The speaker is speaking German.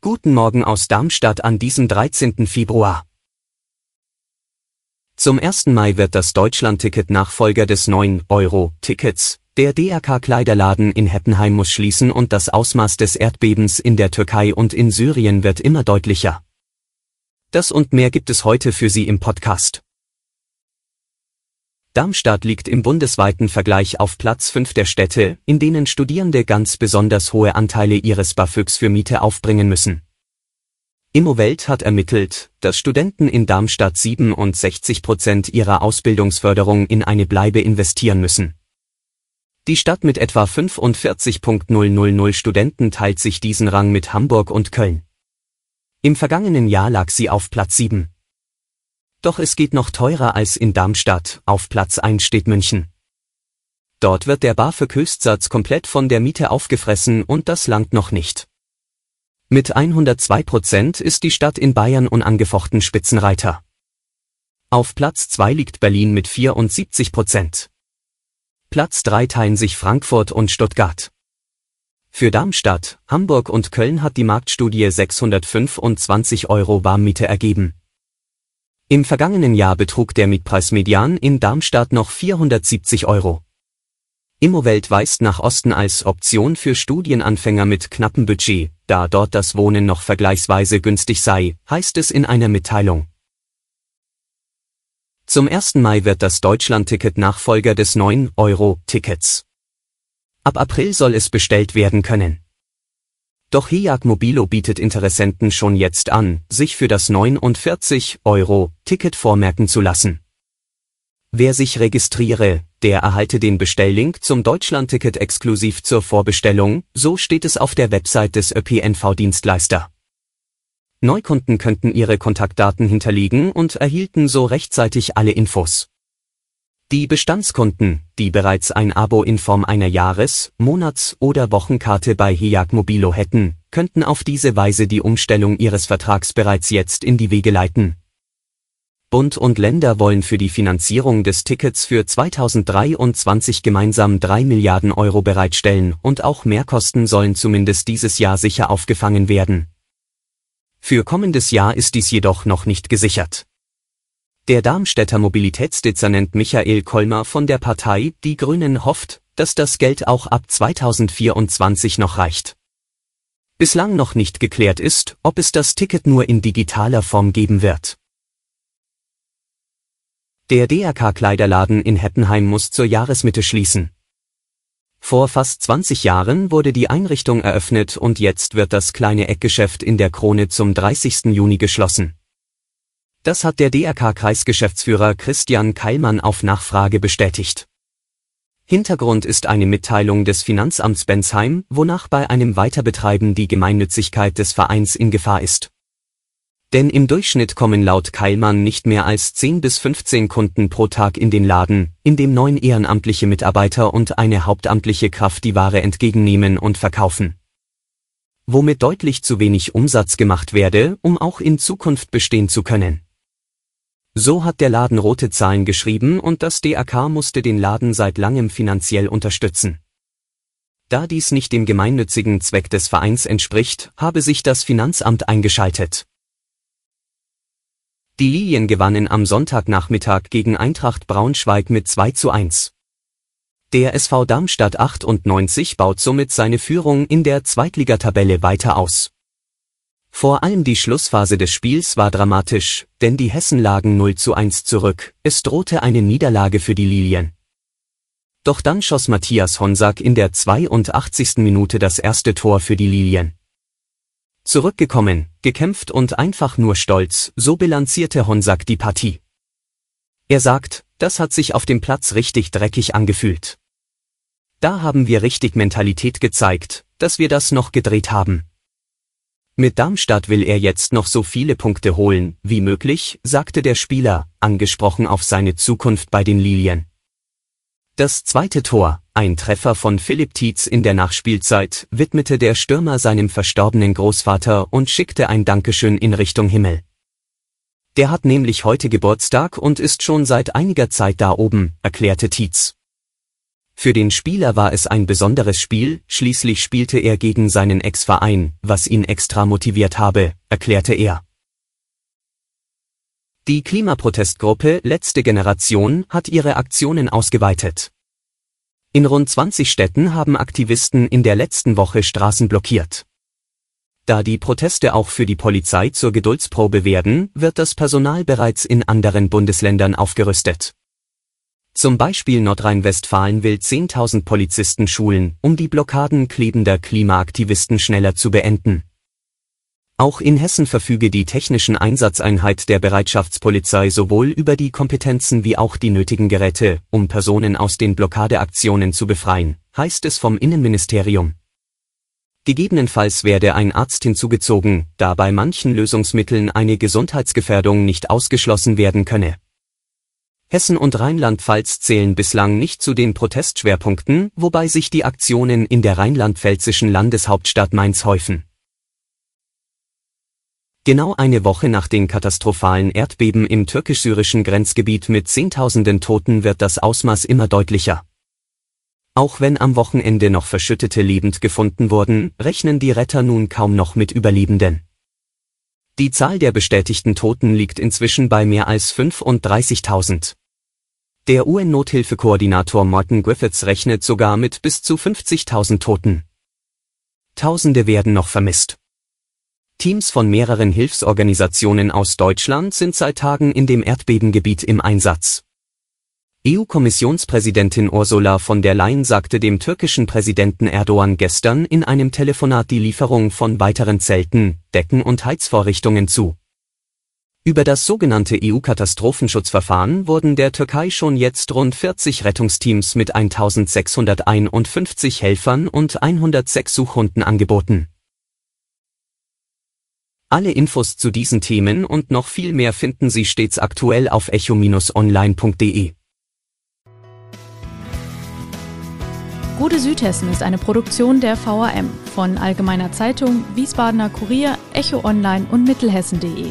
Guten Morgen aus Darmstadt an diesem 13. Februar. Zum 1. Mai wird das Deutschlandticket Nachfolger des 9-Euro-Tickets. Der DRK-Kleiderladen in Heppenheim muss schließen und das Ausmaß des Erdbebens in der Türkei und in Syrien wird immer deutlicher. Das und mehr gibt es heute für Sie im Podcast. Darmstadt liegt im bundesweiten Vergleich auf Platz 5 der Städte, in denen Studierende ganz besonders hohe Anteile ihres BAföGs für Miete aufbringen müssen. Immowelt hat ermittelt, dass Studenten in Darmstadt 67 Prozent ihrer Ausbildungsförderung in eine Bleibe investieren müssen. Die Stadt mit etwa 45.000 Studenten teilt sich diesen Rang mit Hamburg und Köln. Im vergangenen Jahr lag sie auf Platz 7. Doch es geht noch teurer als in Darmstadt, auf Platz 1 steht München. Dort wird der BAföG-Höchstsatz komplett von der Miete aufgefressen und das langt noch nicht. Mit 102 Prozent ist die Stadt in Bayern unangefochten Spitzenreiter. Auf Platz 2 liegt Berlin mit 74 Prozent. Platz 3 teilen sich Frankfurt und Stuttgart. Für Darmstadt, Hamburg und Köln hat die Marktstudie 625 Euro Warmmiete ergeben. Im vergangenen Jahr betrug der Mietpreismedian in Darmstadt noch 470 Euro. Immowelt weist nach Osten als Option für Studienanfänger mit knappem Budget, da dort das Wohnen noch vergleichsweise günstig sei, heißt es in einer Mitteilung. Zum 1. Mai wird das Deutschlandticket Nachfolger des 9-Euro-Tickets. Ab April soll es bestellt werden können. Doch Hiag Mobilo bietet Interessenten schon jetzt an, sich für das 49-Euro-Ticket vormerken zu lassen. Wer sich registriere, der erhalte den Bestelllink zum Deutschlandticket exklusiv zur Vorbestellung, so steht es auf der Website des ÖPNV-Dienstleister. Neukunden könnten ihre Kontaktdaten hinterlegen und erhielten so rechtzeitig alle Infos. Die Bestandskunden, die bereits ein Abo in Form einer Jahres-, Monats- oder Wochenkarte bei Hiag Mobilo hätten, könnten auf diese Weise die Umstellung ihres Vertrags bereits jetzt in die Wege leiten. Bund und Länder wollen für die Finanzierung des Tickets für 2023 gemeinsam 3 Milliarden Euro bereitstellen und auch Mehrkosten sollen zumindest dieses Jahr sicher aufgefangen werden. Für kommendes Jahr ist dies jedoch noch nicht gesichert. Der Darmstädter Mobilitätsdezernent Michael Kolmer von der Partei Die Grünen hofft, dass das Geld auch ab 2024 noch reicht. Bislang noch nicht geklärt ist, ob es das Ticket nur in digitaler Form geben wird. Der DRK-Kleiderladen in Heppenheim muss zur Jahresmitte schließen. Vor fast 20 Jahren wurde die Einrichtung eröffnet und jetzt wird das kleine Eckgeschäft in der Krone zum 30. Juni geschlossen. Das hat der DRK-Kreisgeschäftsführer Christian Keilmann auf Nachfrage bestätigt. Hintergrund ist eine Mitteilung des Finanzamts Bensheim, wonach bei einem Weiterbetreiben die Gemeinnützigkeit des Vereins in Gefahr ist. Denn im Durchschnitt kommen laut Keilmann nicht mehr als 10 bis 15 Kunden pro Tag in den Laden, in dem neun ehrenamtliche Mitarbeiter und eine hauptamtliche Kraft die Ware entgegennehmen und verkaufen womit deutlich zu wenig Umsatz gemacht werde, um auch in Zukunft bestehen zu können. So hat der Laden rote Zahlen geschrieben und das DAK musste den Laden seit langem finanziell unterstützen. Da dies nicht dem gemeinnützigen Zweck des Vereins entspricht, habe sich das Finanzamt eingeschaltet. Die Lilien gewannen am Sonntagnachmittag gegen Eintracht Braunschweig mit 2 zu 1. Der SV Darmstadt 98 baut somit seine Führung in der Zweitligatabelle weiter aus. Vor allem die Schlussphase des Spiels war dramatisch, denn die Hessen lagen 0 zu 1 zurück, es drohte eine Niederlage für die Lilien. Doch dann schoss Matthias Honsack in der 82. Minute das erste Tor für die Lilien. Zurückgekommen, gekämpft und einfach nur stolz, so bilanzierte Honsack die Partie. Er sagt, das hat sich auf dem Platz richtig dreckig angefühlt. Da haben wir richtig Mentalität gezeigt, dass wir das noch gedreht haben. Mit Darmstadt will er jetzt noch so viele Punkte holen, wie möglich, sagte der Spieler, angesprochen auf seine Zukunft bei den Lilien. Das zweite Tor, ein Treffer von Philipp Tietz in der Nachspielzeit, widmete der Stürmer seinem verstorbenen Großvater und schickte ein Dankeschön in Richtung Himmel. Der hat nämlich heute Geburtstag und ist schon seit einiger Zeit da oben, erklärte Tietz. Für den Spieler war es ein besonderes Spiel, schließlich spielte er gegen seinen Ex-Verein, was ihn extra motiviert habe, erklärte er. Die Klimaprotestgruppe Letzte Generation hat ihre Aktionen ausgeweitet. In rund 20 Städten haben Aktivisten in der letzten Woche Straßen blockiert. Da die Proteste auch für die Polizei zur Geduldsprobe werden, wird das Personal bereits in anderen Bundesländern aufgerüstet. Zum Beispiel Nordrhein-Westfalen will 10.000 Polizisten schulen, um die Blockaden klebender Klimaaktivisten schneller zu beenden. Auch in Hessen verfüge die technischen Einsatzeinheit der Bereitschaftspolizei sowohl über die Kompetenzen wie auch die nötigen Geräte, um Personen aus den Blockadeaktionen zu befreien, heißt es vom Innenministerium. Gegebenenfalls werde ein Arzt hinzugezogen, da bei manchen Lösungsmitteln eine Gesundheitsgefährdung nicht ausgeschlossen werden könne. Hessen und Rheinland-Pfalz zählen bislang nicht zu den Protestschwerpunkten, wobei sich die Aktionen in der rheinland-pfälzischen Landeshauptstadt Mainz häufen. Genau eine Woche nach den katastrophalen Erdbeben im türkisch-syrischen Grenzgebiet mit Zehntausenden Toten wird das Ausmaß immer deutlicher. Auch wenn am Wochenende noch Verschüttete lebend gefunden wurden, rechnen die Retter nun kaum noch mit Überlebenden. Die Zahl der bestätigten Toten liegt inzwischen bei mehr als 35.000. Der UN-Nothilfekoordinator Martin Griffiths rechnet sogar mit bis zu 50.000 Toten. Tausende werden noch vermisst. Teams von mehreren Hilfsorganisationen aus Deutschland sind seit Tagen in dem Erdbebengebiet im Einsatz. EU-Kommissionspräsidentin Ursula von der Leyen sagte dem türkischen Präsidenten Erdogan gestern in einem Telefonat die Lieferung von weiteren Zelten, Decken und Heizvorrichtungen zu. Über das sogenannte EU-Katastrophenschutzverfahren wurden der Türkei schon jetzt rund 40 Rettungsteams mit 1651 Helfern und 106 Suchhunden angeboten. Alle Infos zu diesen Themen und noch viel mehr finden Sie stets aktuell auf echo-online.de. Gute Südhessen ist eine Produktion der VRM von Allgemeiner Zeitung, Wiesbadener Kurier, Echo Online und Mittelhessen.de.